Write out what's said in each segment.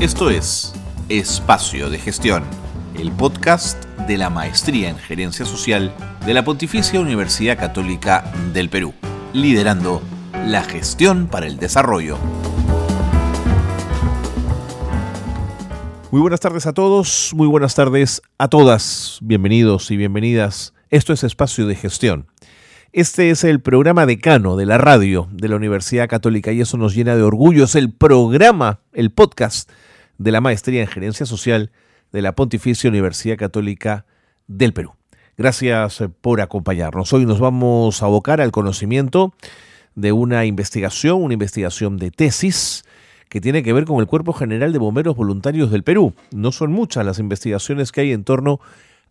Esto es Espacio de Gestión, el podcast de la Maestría en Gerencia Social de la Pontificia Universidad Católica del Perú, liderando la gestión para el desarrollo. Muy buenas tardes a todos, muy buenas tardes a todas, bienvenidos y bienvenidas. Esto es Espacio de Gestión. Este es el programa decano de la radio de la Universidad Católica y eso nos llena de orgullo. Es el programa, el podcast de la Maestría en Gerencia Social de la Pontificia Universidad Católica del Perú. Gracias eh, por acompañarnos. Hoy nos vamos a abocar al conocimiento de una investigación, una investigación de tesis que tiene que ver con el Cuerpo General de Bomberos Voluntarios del Perú. No son muchas las investigaciones que hay en torno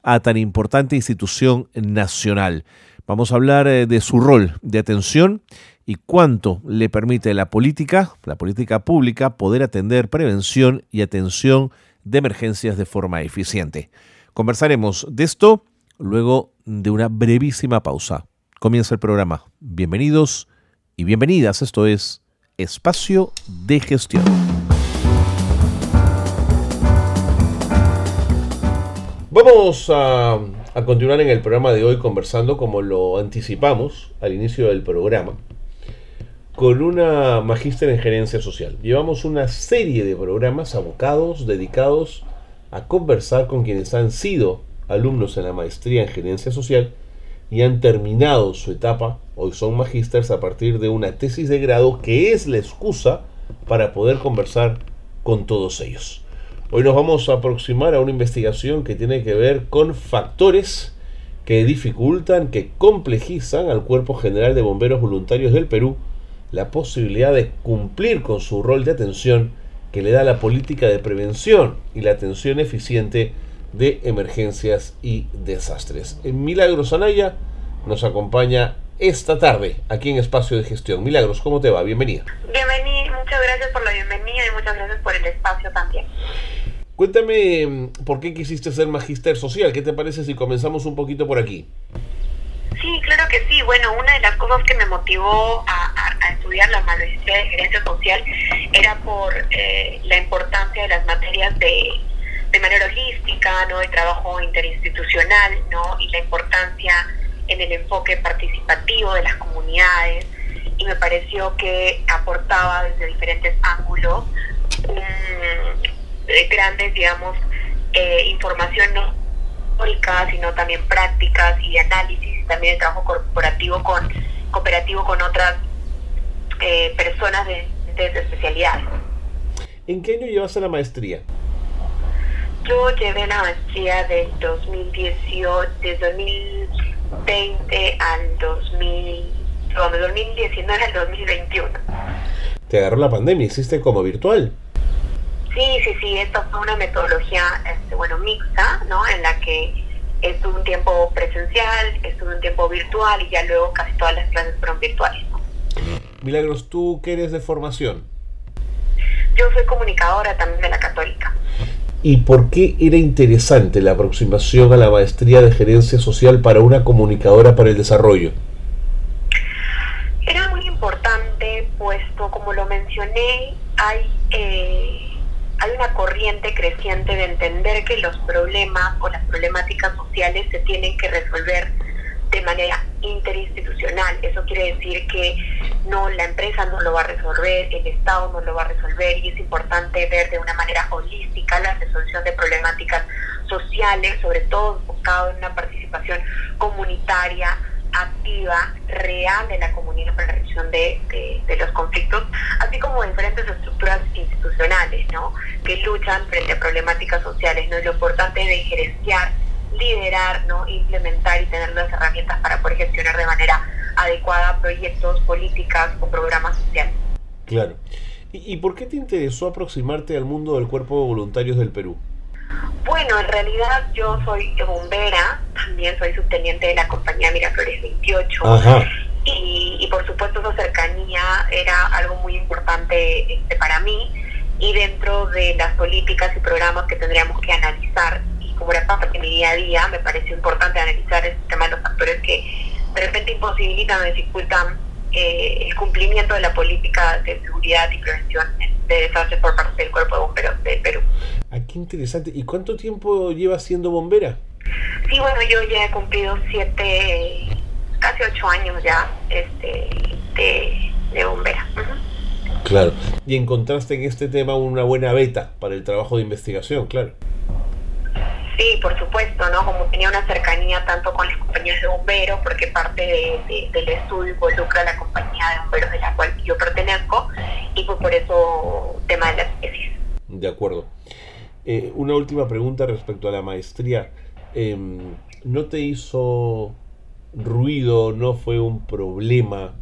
a tan importante institución nacional. Vamos a hablar eh, de su rol de atención y cuánto le permite la política, la política pública, poder atender prevención y atención de emergencias de forma eficiente. Conversaremos de esto luego de una brevísima pausa. Comienza el programa. Bienvenidos y bienvenidas. Esto es Espacio de Gestión. Vamos a, a, continuar en el programa de hoy conversando como lo anticipamos al inicio del programa con una magíster en gerencia social. Llevamos una serie de programas abocados, dedicados a conversar con quienes han sido alumnos en la maestría en gerencia social y han terminado su etapa, hoy son magísteres a partir de una tesis de grado que es la excusa para poder conversar con todos ellos. Hoy nos vamos a aproximar a una investigación que tiene que ver con factores que dificultan, que complejizan al Cuerpo General de Bomberos Voluntarios del Perú la posibilidad de cumplir con su rol de atención que le da la política de prevención y la atención eficiente de emergencias y desastres. En Milagros Anaya nos acompaña esta tarde aquí en Espacio de Gestión. Milagros, ¿cómo te va? Bienvenida. Bienvenida, muchas gracias por la bienvenida y muchas gracias por el espacio también. Cuéntame por qué quisiste ser magíster social. ¿Qué te parece si comenzamos un poquito por aquí? Sí, claro que sí. Bueno, una de las cosas que me motivó a, estudiar la maestría de gerencia social era por eh, la importancia de las materias de, de manera holística, ¿no? de trabajo interinstitucional, ¿no? y la importancia en el enfoque participativo de las comunidades. Y me pareció que aportaba desde diferentes ángulos um, grandes, digamos, eh, información no histórica, sino también prácticas y análisis también el trabajo corporativo con cooperativo con otras eh, personas de, de, especialidad. ¿En qué año llevaste la maestría? Yo llevé la maestría del 2018, desde 2020 al 2000, no, 2019 al 2021. ¿Te agarró la pandemia? ¿Hiciste como virtual? Sí, sí, sí, esta fue una metodología, este, bueno, mixta, ¿no? En la que estuve un tiempo presencial, estuve un tiempo virtual y ya luego casi todas las clases fueron virtuales. Milagros, ¿tú qué eres de formación? Yo soy comunicadora también de la católica. ¿Y por qué era interesante la aproximación a la maestría de gerencia social para una comunicadora para el desarrollo? Era muy importante, puesto, como lo mencioné, hay eh, hay una corriente creciente de entender que los problemas o las problemáticas sociales se tienen que resolver de manera interinstitucional. Eso quiere decir que no la empresa no lo va a resolver, el Estado no lo va a resolver y es importante ver de una manera holística la resolución de problemáticas sociales, sobre todo enfocado en una participación comunitaria, activa, real de la comunidad para la resolución de, los conflictos, así como diferentes estructuras institucionales, ¿no? Que luchan frente a problemáticas sociales, ¿no? lo importante de gerenciar, liderar, ¿no? Implementar y tener las herramientas para poder gestionar de manera adecuada proyectos, políticas o programas sociales. Claro. ¿Y, ¿Y por qué te interesó aproximarte al mundo del cuerpo de voluntarios del Perú? Bueno, en realidad yo soy bombera, también soy subteniente de la compañía Miraflores 28. Y, y, por supuesto esa cercanía era algo muy importante este, para mí y dentro de las políticas y programas que tendríamos que analizar y como era parte de mi día a día me pareció importante analizar el tema de los factores que de repente imposibilitan o dificultan eh, el cumplimiento de la política de seguridad y prevención en, de desastres por parte del Cuerpo de Bomberos de Perú. Ah, qué interesante. ¿Y cuánto tiempo llevas siendo bombera? Sí, bueno, yo ya he cumplido siete, casi ocho años ya este, de, bombera. Claro. Y encontraste en este tema una buena beta para el trabajo de investigación, claro. Sí, por supuesto, ¿no? Como tenía una cercanía tanto con las compañías de bomberos, porque parte del estudio involucra a la compañía de bomberos de la cual yo pertenezco, y fue por eso tema de la tesis. De acuerdo. Eh, una última pregunta respecto a la maestría. Em, ¿No te hizo ruido, no fue un problema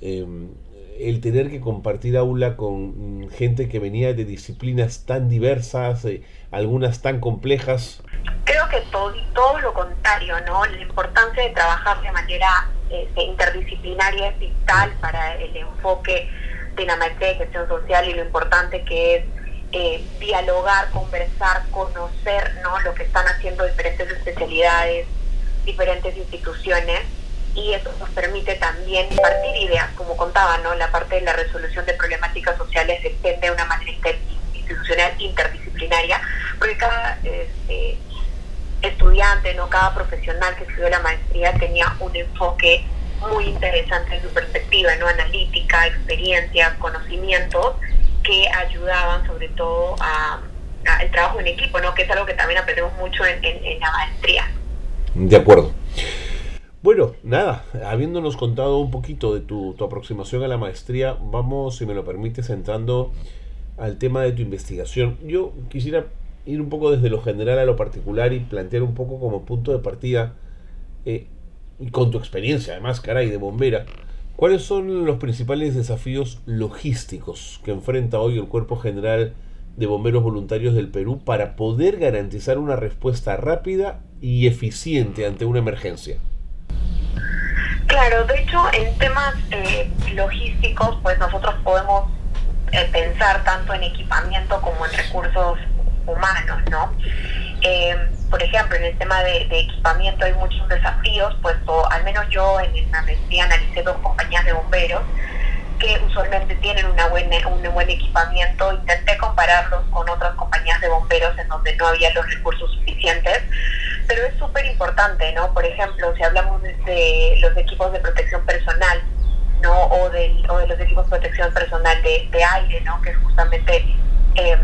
em, el tener que compartir aula con gente que venía de disciplinas tan diversas, eh, algunas tan complejas? Creo que todo, todo lo contrario, ¿no? La importancia de trabajar de manera este, interdisciplinaria es vital para el enfoque de la maestría de gestión social y lo importante que es eh, dialogar, conversar, conocer ¿no? lo que están haciendo diferentes especialidades, diferentes instituciones y eso nos permite también partir ideas, como contaba, ¿no? la parte de la resolución de problemáticas sociales depende de una manera institucional interdisciplinaria, porque cada este, estudiante, no cada profesional que estudió la maestría tenía un enfoque muy interesante en su perspectiva, ¿no? analítica, experiencias, conocimientos que ayudaban sobre todo a, el trabajo en equipo, ¿no? que es algo que también aprendemos mucho en, la maestría. De acuerdo. Bueno, nada, habiéndonos contado un poquito de tu, tu, aproximación a la maestría, vamos, si me lo permites, entrando al tema de tu investigación. Yo quisiera ir un poco desde lo general a lo particular y plantear un poco como punto de partida, eh, y con tu experiencia además, caray, de bombera, ¿Cuáles son los principales desafíos logísticos que enfrenta hoy el Cuerpo General de Bomberos Voluntarios del Perú para poder garantizar una respuesta rápida y eficiente ante una emergencia? Claro, de hecho, en temas eh, logísticos, pues nosotros podemos eh, pensar tanto en equipamiento como en recursos humanos, ¿no? Eh, por ejemplo, en el tema de, equipamiento hay muchos desafíos, puesto al menos yo en la maestría analicé dos compañías de bomberos que usualmente tienen una buena, un buen equipamiento. Intenté compararlos con otras compañías de bomberos en donde no había los recursos suficientes, pero es súper importante, ¿no? Por ejemplo, si hablamos de los equipos de protección personal, ¿no? O de, o de los equipos de protección personal de, aire, ¿no? Que es justamente... Eh,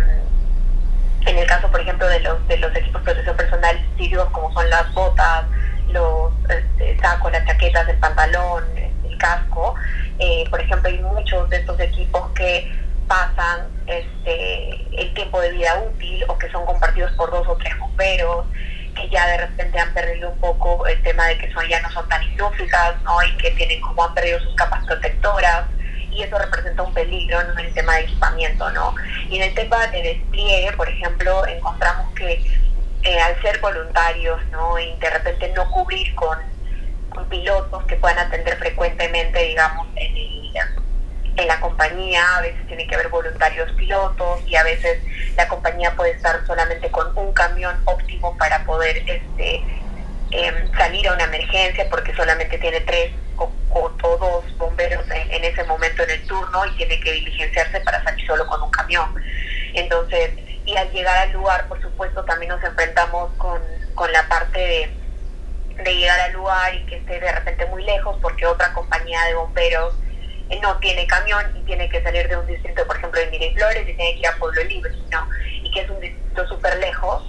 en el caso, por ejemplo, de los, de los equipos de protección personal sirios, como son las botas, los este, sacos, las chaquetas, el pantalón, el casco, eh, por ejemplo, hay muchos de estos equipos que pasan este, el tiempo de vida útil o que son compartidos por dos o tres bomberos, que ya de repente han perdido un poco el tema de que son, ya no son tan indústricas, ¿no? Y que tienen como han perdido sus capas protectoras y eso representa un peligro en el tema de equipamiento, ¿no? Y en el tema de despliegue, por ejemplo, encontramos que eh, al ser voluntarios, ¿no? Y de repente no cubrir con, pilotos que puedan atender frecuentemente, digamos, en, en la compañía, a veces tiene que haber voluntarios pilotos y a veces la compañía puede estar solamente con un camión óptimo para poder este, em, salir a una emergencia porque solamente tiene tres o, todos bomberos en, ese momento en el turno y tiene que diligenciarse para salir solo con un camión. Entonces, y al llegar al lugar, por supuesto, también nos enfrentamos con, con la parte de, llegar al lugar y que esté de repente muy lejos porque otra compañía de bomberos eh, no tiene camión y tiene que salir de un distrito, por ejemplo, de Miraflores y tiene que ir a Pueblo Libre, ¿no? Y que es un distrito súper lejos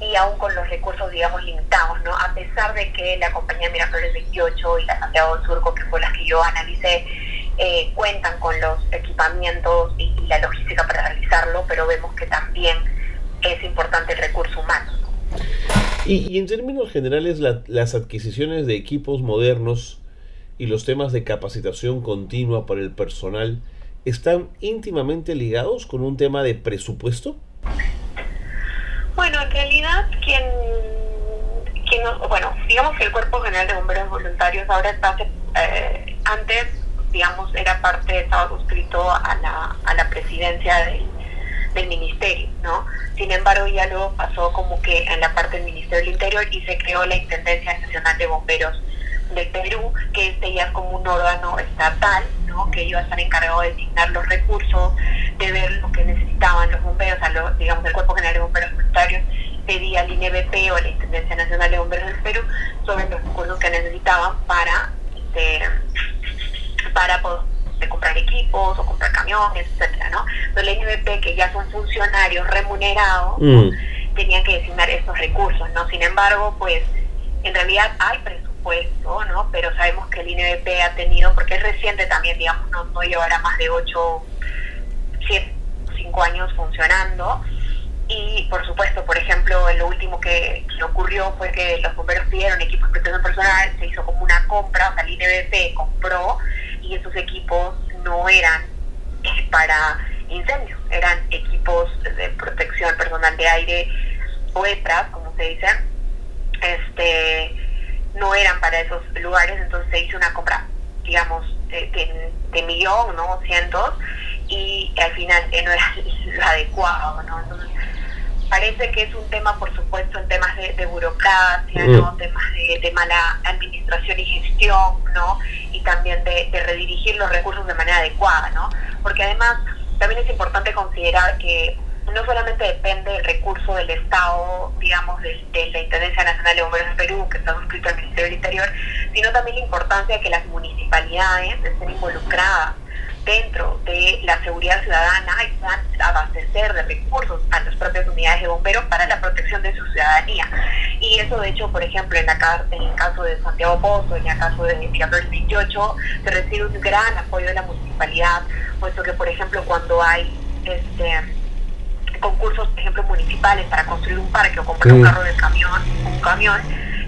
y aún con los recursos, digamos, limitados, ¿no? A pesar de que la compañía Miraflores 28 y la Santiago del Surco, que fue las que yo analicé, eh, cuentan con los equipamientos y, la logística para realizarlo, pero vemos que también es importante el recurso humano. Y, en términos generales, las adquisiciones de equipos modernos y los temas de capacitación continua para el personal están íntimamente ligados con un tema de presupuesto? Quien, quien bueno, digamos que el Cuerpo General de Bomberos Voluntarios ahora está, eh, antes, digamos, era parte, estaba suscrito a la, a la presidencia del, del ministerio, ¿no? Sin embargo, ya luego pasó como que en la parte del Ministerio del Interior y se creó la Intendencia Nacional de Bomberos de Perú, que este ya es como un órgano estatal, ¿no? que iba a estar encargado de designar los recursos, de ver lo que necesitaban los bomberos, o digamos el Cuerpo General de Bomberos Voluntarios pedía al INBP o a la Intendencia Nacional de Bomberos del Perú sobre los recursos que necesitaban para, este, para poder comprar equipos o comprar camiones, etcétera, ¿no? Entonces el INBP, que ya son funcionarios remunerados, mm. tenían que designar estos recursos, ¿no? Sin embargo, pues en realidad hay presupuesto, ¿no? Pero sabemos que el INBP ha tenido, porque es reciente también, digamos, no, no llevará más de 8, 7, 5 años funcionando, y por supuesto, por ejemplo, lo último que, ocurrió fue que los bomberos pidieron equipos de protección personal, se hizo como una compra, o sea, el INBP compró y esos equipos no eran eh, para incendios, eran equipos de protección personal de aire o EPRAS, como se dice, este, no eran para esos lugares, entonces se hizo una compra, digamos, de, de, millón, ¿no? Cientos, y al final eh, no era lo adecuado, ¿no? Entonces, parece que es un tema, por supuesto, en temas de, burocracia, ¿no? Mm. temas de, mala administración y gestión, ¿no? Y también de, redirigir los recursos de manera adecuada, ¿no? Porque además también es importante considerar que no solamente depende del recurso del Estado, digamos, de, la Intendencia Nacional de Bomberos de Perú, que está suscrito al Ministerio del Interior, sino también la importancia de que las municipalidades estén involucradas dentro de la seguridad ciudadana y puedan abastecer de recursos a las propias unidades de bomberos para la protección de su ciudadanía. Y eso, de hecho, por ejemplo, en, la, en el caso de Santiago Pozo, en el caso de Miraflores 28, se recibe un gran apoyo de la municipalidad, puesto que, por ejemplo, cuando hay este concursos, por ejemplo, municipales para construir un parque o comprar un carro de camión, un camión,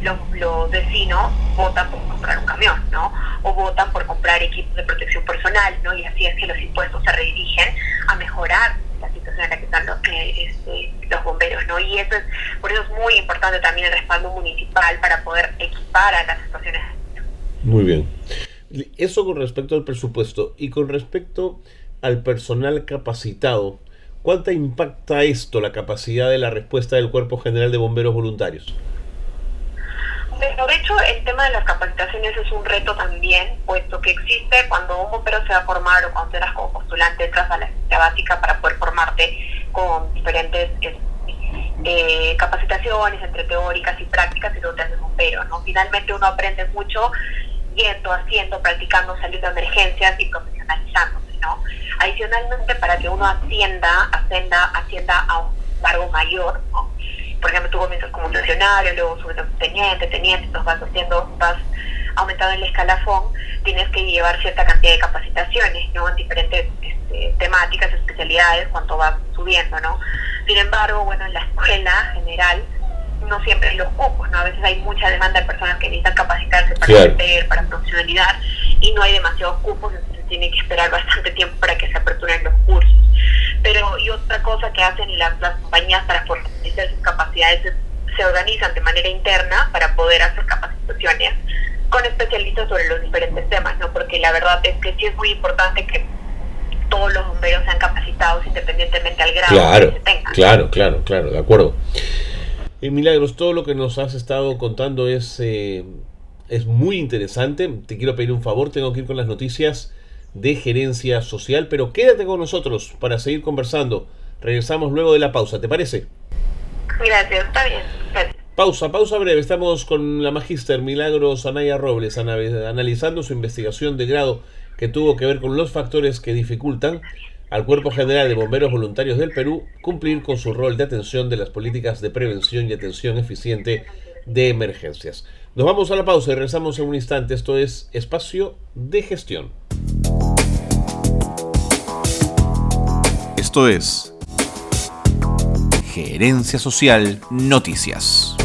los, los vecinos votan por comprar un camión, ¿no? O votan por comprar equipos de protección personal, ¿no? Y así es que los impuestos se redirigen a mejorar la situación en la que están los, eh, este, bomberos, ¿no? Y eso es, por eso es muy importante también el respaldo municipal para poder equipar a las estaciones. Muy bien. Eso con respecto al presupuesto y con respecto al personal capacitado, ¿cuánto impacta esto la capacidad de la respuesta del Cuerpo General de Bomberos Voluntarios? De hecho, el tema de las capacitaciones es un reto también, puesto que existe cuando un bombero se va a formar o cuando eras como postulante entras a la básica para poder formarte con diferentes eh, capacitaciones entre teóricas y prácticas y luego te haces bombero, ¿no? Finalmente uno aprende mucho yendo, haciendo, practicando, saliendo de emergencias y profesionalizándose, ¿no? Adicionalmente, para que uno ascienda, ascienda, ascienda a un cargo mayor, ¿no? Por ejemplo, tú comienzas como funcionario, luego subes a teniente, teniente, entonces vas haciendo, vas aumentando el escalafón, tienes que llevar cierta cantidad de capacitaciones, ¿no? En diferentes este, temáticas, especialidades, cuando vas subiendo, ¿no? Sin embargo, bueno, en la escuela general no siempre hay los cupos, ¿no? A veces hay mucha demanda de personas que necesitan capacitarse para claro. para profesionalidad, y no hay demasiados cupos, entonces tiene que esperar bastante tiempo para que se aperturen los cursos. Pero, y otra cosa que hacen las, las compañías para fortalecer sus capacidades se organizan de manera interna para poder hacer capacitaciones con especialistas sobre los diferentes temas, ¿no? Porque la verdad es que sí es muy importante que todos los bomberos sean capacitados independientemente al grado que se tengan. Claro, claro, claro, de acuerdo. Eh, Milagros, todo lo que nos has estado contando es, eh, es muy interesante. Te quiero pedir un favor, tengo que ir con las noticias de gerencia social, pero quédate con nosotros para seguir conversando. Regresamos luego de la pausa, ¿te parece? Gracias, está bien. Pausa, pausa breve. Estamos con la magíster Milagros Anaya Robles analizando su investigación de grado que tuvo que ver con los factores que dificultan al Cuerpo General de Bomberos Voluntarios del Perú cumplir con su rol de atención de las políticas de prevención y atención eficiente de emergencias. Nos vamos a la pausa y regresamos en un instante. Esto es Espacio de Gestión. Esto es Gerencia Social Noticias.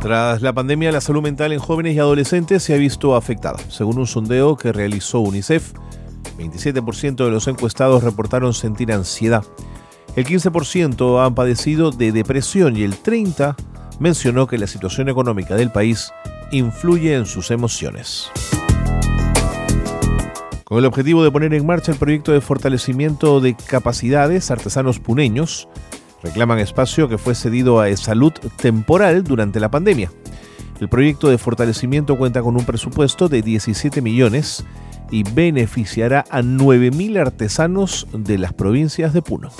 Tras la pandemia, la salud mental en jóvenes y adolescentes se ha visto afectada. Según un sondeo que realizó UNICEF, 27% de los encuestados reportaron sentir ansiedad. El 15% han padecido de depresión y el 30% mencionó que la situación económica del país influye en sus emociones. Con el objetivo de poner en marcha el proyecto de fortalecimiento de capacidades, artesanos puneños reclaman espacio que fue cedido a Salud temporal durante la pandemia. El proyecto de fortalecimiento cuenta con un presupuesto de 17 millones y beneficiará a 9.000 artesanos de las provincias de Puno.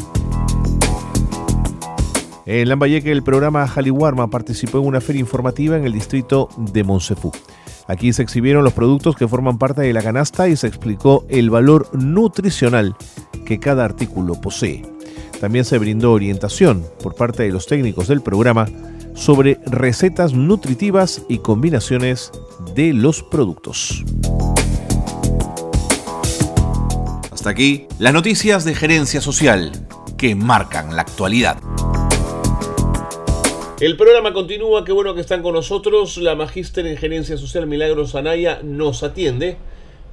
En Lambayeque el programa Jaliwarma participó en una feria informativa en el distrito de Monsefú. Aquí se exhibieron los productos que forman parte de la canasta y se explicó el valor nutricional que cada artículo posee. También se brindó orientación por parte de los técnicos del programa sobre recetas nutritivas y combinaciones de los productos. Hasta aquí las noticias de gerencia social que marcan la actualidad. El programa continúa, qué bueno que están con nosotros. La magíster en gerencia social Milagros Anaya nos atiende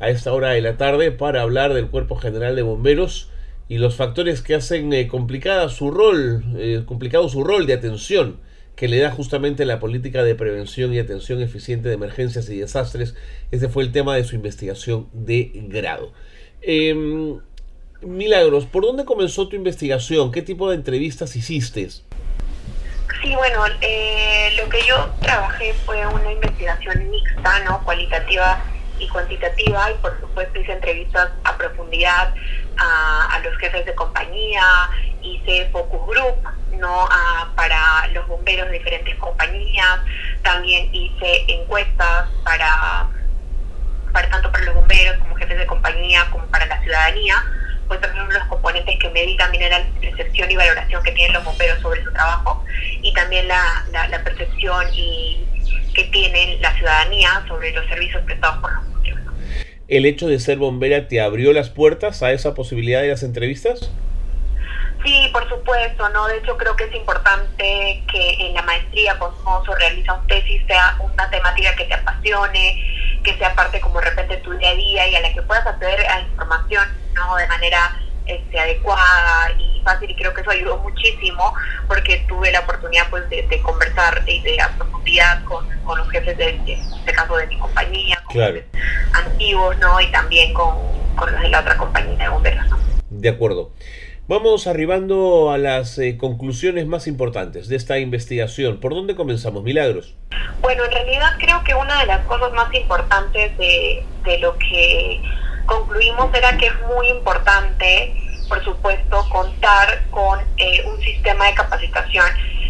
a esta hora de la tarde para hablar del Cuerpo General de Bomberos y los factores que hacen eh, complicada su rol, eh, complicado su rol de atención que le da justamente la política de prevención y atención eficiente de emergencias y desastres. Ese fue el tema de su investigación de grado. Em, Milagros, ¿por dónde comenzó tu investigación? ¿Qué tipo de entrevistas hiciste? Sí, bueno, eh, lo que yo trabajé fue una investigación mixta, ¿no? Cualitativa y cuantitativa, y por supuesto hice entrevistas a profundidad a, los jefes de compañía, hice focus group, ¿no? para los bomberos de diferentes compañías, también hice encuestas para, para tanto para los bomberos como jefes de compañía como para la ciudadanía pues también uno de los componentes que me di también era la percepción y valoración que tienen los bomberos sobre su trabajo y también la, la, percepción y que tiene la ciudadanía sobre los servicios prestados por los bomberos. ¿El hecho de ser bombera te abrió las puertas a esa posibilidad de las entrevistas? Sí, por supuesto, ¿no? De hecho, creo que es importante que en la maestría Cosmoso realiza un tesis sea una temática que te apasione, que sea parte como de repente de tu día a día y a la que puedas acceder a información, ¿no? De manera este, adecuada y fácil y creo que eso ayudó muchísimo porque tuve la oportunidad pues de, conversar de, de a profundidad con, los jefes de, en este caso de mi compañía, con claro. antiguos, ¿no? Y también con, con los de la otra compañía de bomberos, ¿no? De acuerdo. Vamos arribando a las eh, conclusiones más importantes de esta investigación. ¿Por dónde comenzamos, Milagros? Bueno, en realidad creo que una de las cosas más importantes de, lo que concluimos era que es muy importante, por supuesto, contar con eh, un sistema de capacitación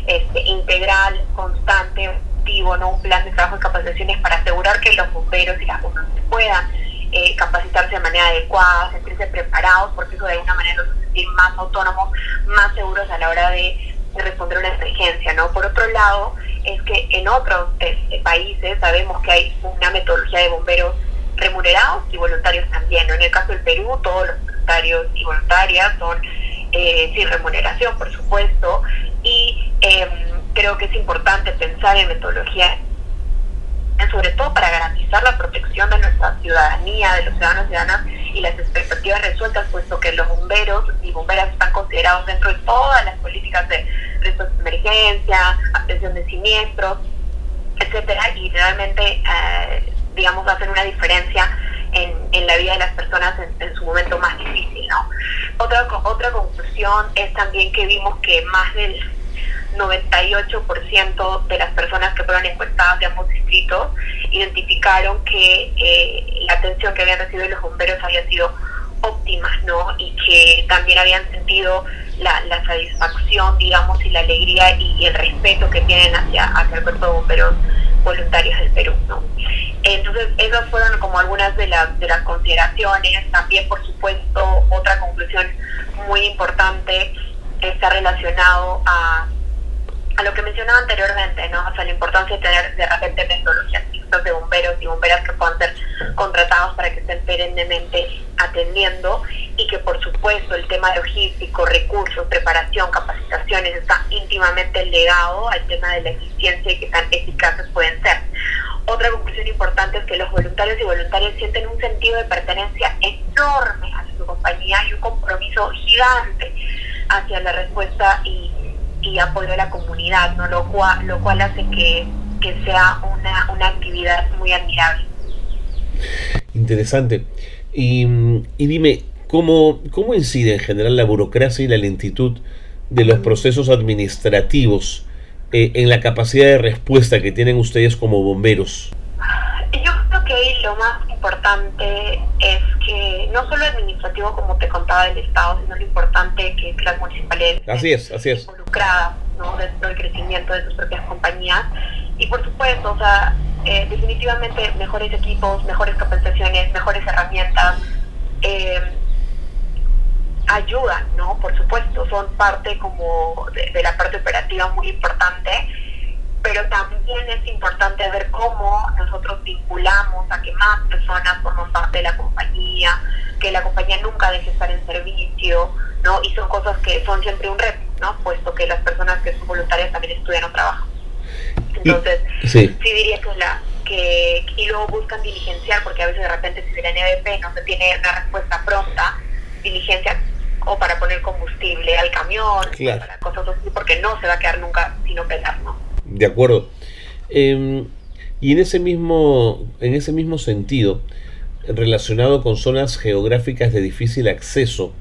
este, integral, constante, activo, ¿no? un plan de trabajo de capacitaciones para asegurar que los bomberos y las bomberas puedan eh, capacitarse de manera adecuada, sentirse preparados, porque eso de alguna manera los hace sentir más autónomos, más seguros a la hora de, responder a una emergencia, ¿no? Por otro lado, es que en otros este, países sabemos que hay una metodología de bomberos remunerados y voluntarios también, ¿no? En el caso del Perú, todos los voluntarios y voluntarias son eh, sin remuneración, por supuesto, y em, creo que es importante pensar en metodología sobre todo para garantizar la protección de nuestra ciudadanía, de los ciudadanos y ciudadanas y las expectativas resueltas, puesto que los bomberos y bomberas están considerados dentro de todas las políticas de respuesta de emergencia, atención de siniestros, etcétera, y realmente, eh, digamos, hacen una diferencia en, en, la vida de las personas en, en, su momento más difícil, ¿no? Otra, otra conclusión es también que vimos que más del 98% de las personas que fueron encuestadas de ambos distritos identificaron que eh, la atención que habían recibido los bomberos había sido óptima, ¿no? Y que también habían sentido la, satisfacción, digamos, y la alegría y, el respeto que tienen hacia, hacia el cuerpo de bomberos voluntarios del Perú, ¿no? Entonces, esas fueron como algunas de las, de las consideraciones. También, por supuesto, otra conclusión muy importante está relacionado a a lo que mencionaba anteriormente, ¿no? O sea, la importancia de tener de repente metodologías de bomberos y bomberas que puedan ser contratados para que estén perennemente atendiendo y que por supuesto el tema logístico, recursos, preparación, capacitaciones está íntimamente ligado al tema de la eficiencia y que tan eficaces pueden ser. Otra conclusión importante es que los voluntarios y voluntarias sienten un sentido de pertenencia enorme a su compañía y un compromiso gigante hacia la respuesta y y apoyo a la comunidad, ¿no? lo, cual, lo cual hace que, sea una, una, muy admirable. Interesante. Y, y dime, ¿cómo, ¿cómo incide en general la burocracia y la lentitud de los procesos administrativos eh, en la capacidad de respuesta que tienen ustedes como bomberos? Yo creo que lo más importante es que no solo administrativo, como te contaba del Estado, sino lo importante que las municipalidades así es, así es. involucradas ¿no? dentro del crecimiento de sus propias compañías. Y por supuesto, o sea, eh, definitivamente mejores equipos, mejores capacitaciones, mejores herramientas. Eh, ayudan, ¿no? Por supuesto, son parte como de, la parte operativa muy importante, pero también es importante ver cómo nosotros vinculamos a que más personas forman parte de la compañía, que la compañía nunca deje de estar en servicio, ¿no? Y son cosas que son siempre un reto, ¿no? Puesto que las personas que son voluntarias también estudian o trabajan. Entonces, sí. diría que la que y luego buscan diligenciar porque a veces de repente si viene EDP no se tiene una respuesta pronta, diligencia o para poner combustible al camión, para cosas así, porque no se va a quedar nunca sin operar, ¿no? De acuerdo. Em, y en ese mismo, en ese mismo sentido, relacionado con zonas geográficas de difícil acceso,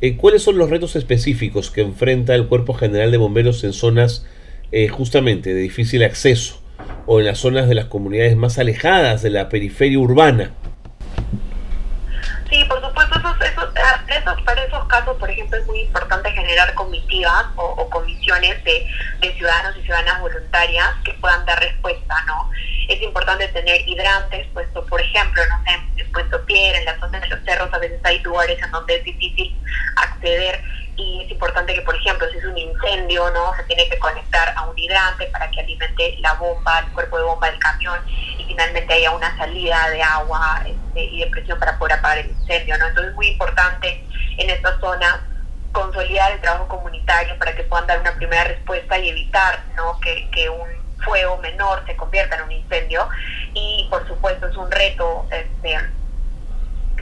eh, ¿cuáles son los retos específicos que enfrenta el Cuerpo General de Bomberos en zonas eh, justamente de difícil acceso o en las zonas de las comunidades más alejadas de la periferia urbana? Sí, por supuesto, esos, para esos casos, por ejemplo, es muy importante generar comitivas o, comisiones de, ciudadanos y ciudadanas voluntarias que puedan dar respuesta, ¿no? Es importante tener hidrantes, puesto, por ejemplo, no sé, en Puesto Piedra, en la zona de los cerros, a veces hay lugares en donde es difícil acceder y es importante que, por ejemplo, si es un incendio, ¿no? Se tiene que conectar a un hidrante para que alimente la bomba, el cuerpo de bomba del camión y finalmente haya una salida de agua este, y de presión para poder apagar el incendio, ¿no? Entonces es muy importante en esta zona consolidar el trabajo comunitario para que puedan dar una primera respuesta y evitar, ¿no? Que, que un fuego menor se convierta en un incendio y por supuesto es un reto este,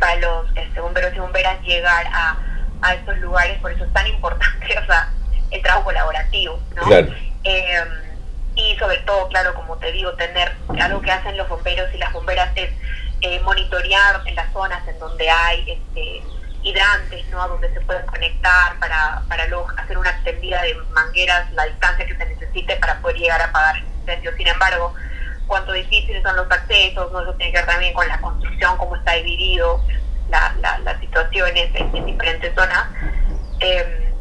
para los este, bomberos y bomberas llegar a a estos lugares, por eso es tan importante, o sea, el trabajo colaborativo, ¿no? Em, y sobre todo, claro, como te digo, tener algo que hacen los bomberos y las bomberas es eh, monitorear en las zonas en donde hay este, hidrantes, ¿no? A donde se pueden conectar para, para luego hacer una extendida de mangueras, la distancia que se necesite para poder llegar a apagar el incendio. Sin embargo, cuánto difíciles son los accesos, ¿no? Eso tiene que ver también con la construcción, cómo está dividido, las situaciones en, diferentes zonas, em,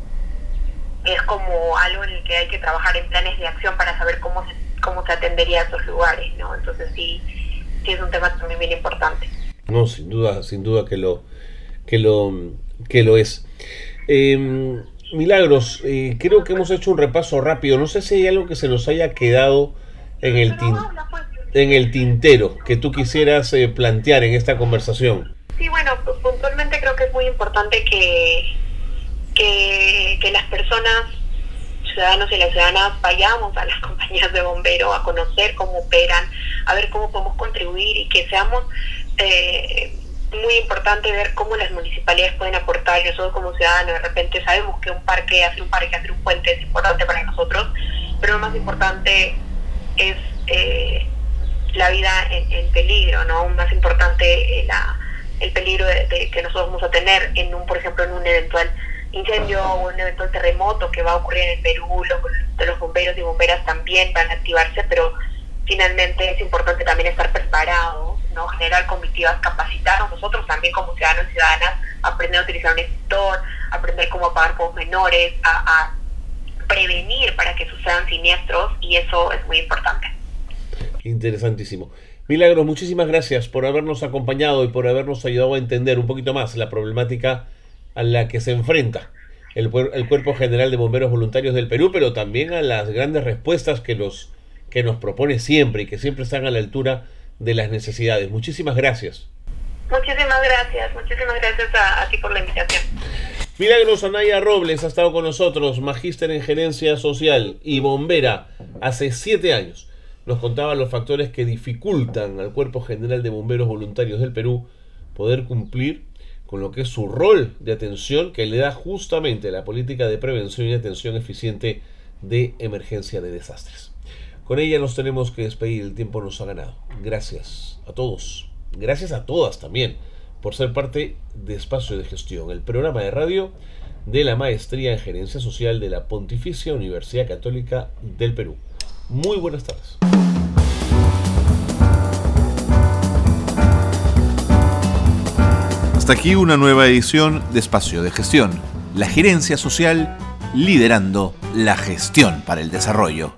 es como algo en el que hay que trabajar en planes de acción para saber cómo se, cómo se atendería a esos lugares, ¿no? Entonces sí, sí es un tema también bien importante. No, sin duda, sin duda que lo, que lo, que lo es. Em, Milagros, eh, creo que hemos hecho un repaso rápido. No sé si hay algo que se nos haya quedado en el, en el tintero que tú quisieras eh, plantear en esta conversación. Sí, bueno, puntualmente creo que es muy importante que, que, las personas, ciudadanos y las ciudadanas, vayamos a las compañías de bomberos a conocer cómo operan, a ver cómo podemos contribuir y que seamos... Eh, muy importante ver cómo las municipalidades pueden aportar. Nosotros como ciudadanos de repente sabemos que un parque, hacer un parque, hacer un puente es importante para nosotros, pero lo más importante es eh, la vida en, peligro, ¿no? Más importante eh, la, el peligro de, que nosotros vamos a tener en un, por ejemplo, en un eventual incendio o un eventual terremoto que va a ocurrir en el Perú, los, los bomberos y bomberas también van a activarse, pero finalmente es importante también estar preparados, ¿no? generar comitivas, capacitarnos nosotros también como ciudadanos y ciudadanas, aprender a utilizar un extintor, aprender cómo apagar fuegos menores, a, a prevenir para que sucedan siniestros y eso es muy importante. Interesantísimo. Milagros, muchísimas gracias por habernos acompañado y por habernos ayudado a entender un poquito más la problemática a la que se enfrenta el, Cuerpo General de Bomberos Voluntarios del Perú, pero también a las grandes respuestas que, los, que nos propone siempre y que siempre están a la altura de las necesidades. Muchísimas gracias. Muchísimas gracias, muchísimas gracias a, a ti por la invitación. Milagros Anaya Robles ha estado con nosotros, magíster en gerencia social y bombera hace siete años nos contaba los factores que dificultan al Cuerpo General de Bomberos Voluntarios del Perú poder cumplir con lo que es su rol de atención que le da justamente la política de prevención y atención eficiente de emergencia de desastres. Con ella nos tenemos que despedir, el tiempo nos ha ganado. Gracias a todos, gracias a todas también por ser parte de Espacio de Gestión, el programa de radio de la Maestría en Gerencia Social de la Pontificia Universidad Católica del Perú. Muy buenas tardes. Hasta aquí una nueva edición de Espacio de Gestión, la gerencia social liderando la gestión para el desarrollo.